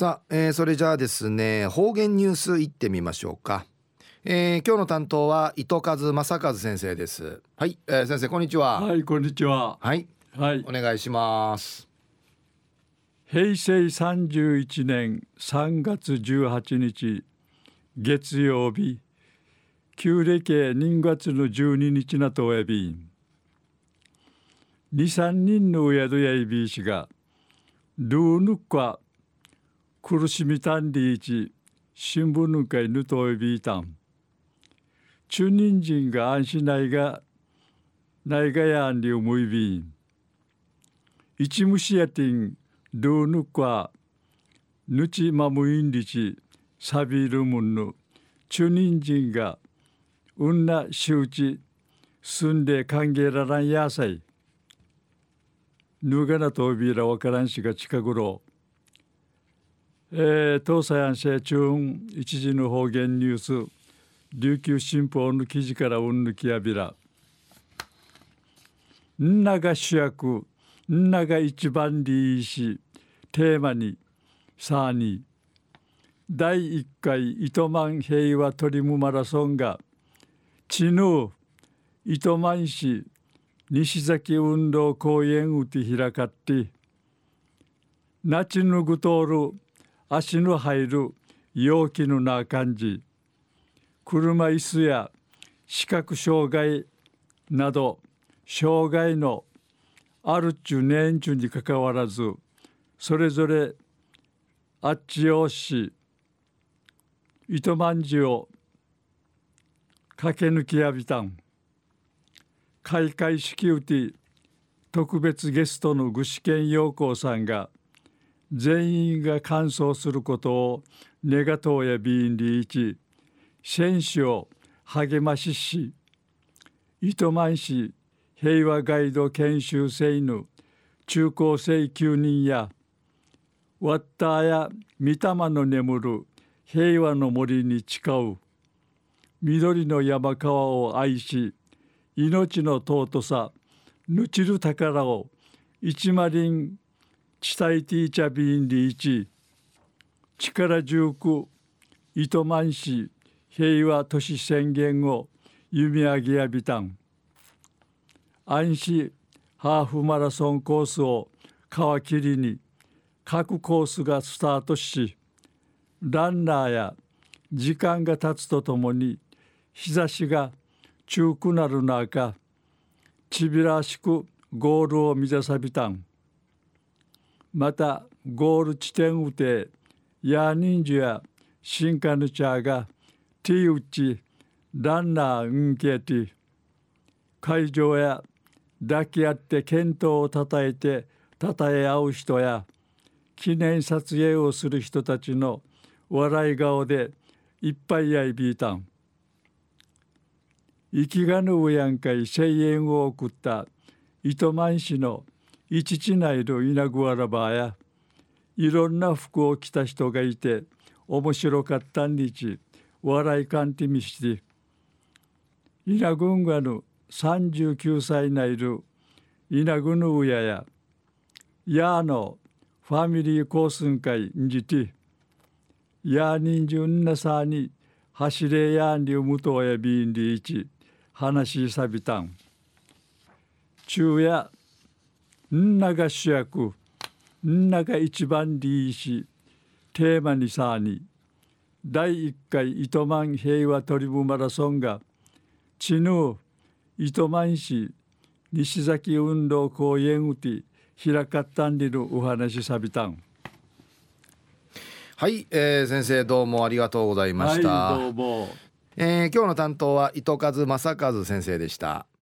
さあ、えー、それじゃあですね方言ニュースいってみましょうか、えー、今日の担当は糸数正和先生です。はい、えー、先生こんにちは。はいこんにちは。はい。はい。お願いします。平成三十一年三月十八日月曜日旧暦人月の十二日なとえび二三人の宿やいびいしがルーヌカ苦しみたんりいち新聞の会ぬといびいたん。中人人が安心ないがないがやんりうむいびん。一虫やてんルーヌカぬちまむいんりちさびるむんぬ。中人人がうんなしうち住んで歓迎ららんやさい。ぬがなとびらわからんしが近頃えー、東西安社中一時の方言ニュース。琉球新報の記事からうんぬきやびら。んなが主役んなが一番リーしテーマにさあに。第一回糸満平和トリムマラソンが知能糸満市西崎運動公園うて開かって。なちぬぐとおる足の入る陽気のな感じ車椅子や視覚障害など障害のあるっちゅ年中にかかわらずそれぞれあっちよし糸満じを駆け抜きやびたん。開会式うて特別ゲストの具志堅陽光さんが全員が完走することを願とうやビーンリーチ選手を励ましし糸満市平和ガイド研修生の中高生9人やワッターや御霊の眠る平和の森に誓う緑の山川を愛し命の尊さぬちる宝を一マリンチタイティーチャビーンリーチ。力重く糸満市平和都市宣言を弓上げやびたん。安市ハーフマラソンコースを皮切りに各コースがスタートしランナーや時間が経つとともに日差しが中くなる中ちびらしくゴールを目指さびたん。またゴール地点うてヤーニンジュやシンカヌチャーがティウチランナー運ケティ会場や抱き合って健闘をたたえてたたえ合う人や記念撮影をする人たちの笑い顔でいっぱいやいびいたん。生きがぬうやんかい声援を送った糸満市の一地内の稲ぐわらばやいろんな服を着た人がいて面白かったんにち笑いかんてみして稲軍がぬ39歳ないる稲ぐぬうやややのファミリーコースン会んじてやにんじゅんなさに走れやんりうむとやびんりいち話しさびたん。昼夜んなが主役んなが一番リーしテーマにさに第一回糸満平和トリブマラソンが知ぬ糸満市西崎運動公園うて開かったんりるお話さびたん。はい、えー、先生どうもありがとうございました、はい、どうも、えー、今日の担当は糸数正和先生でした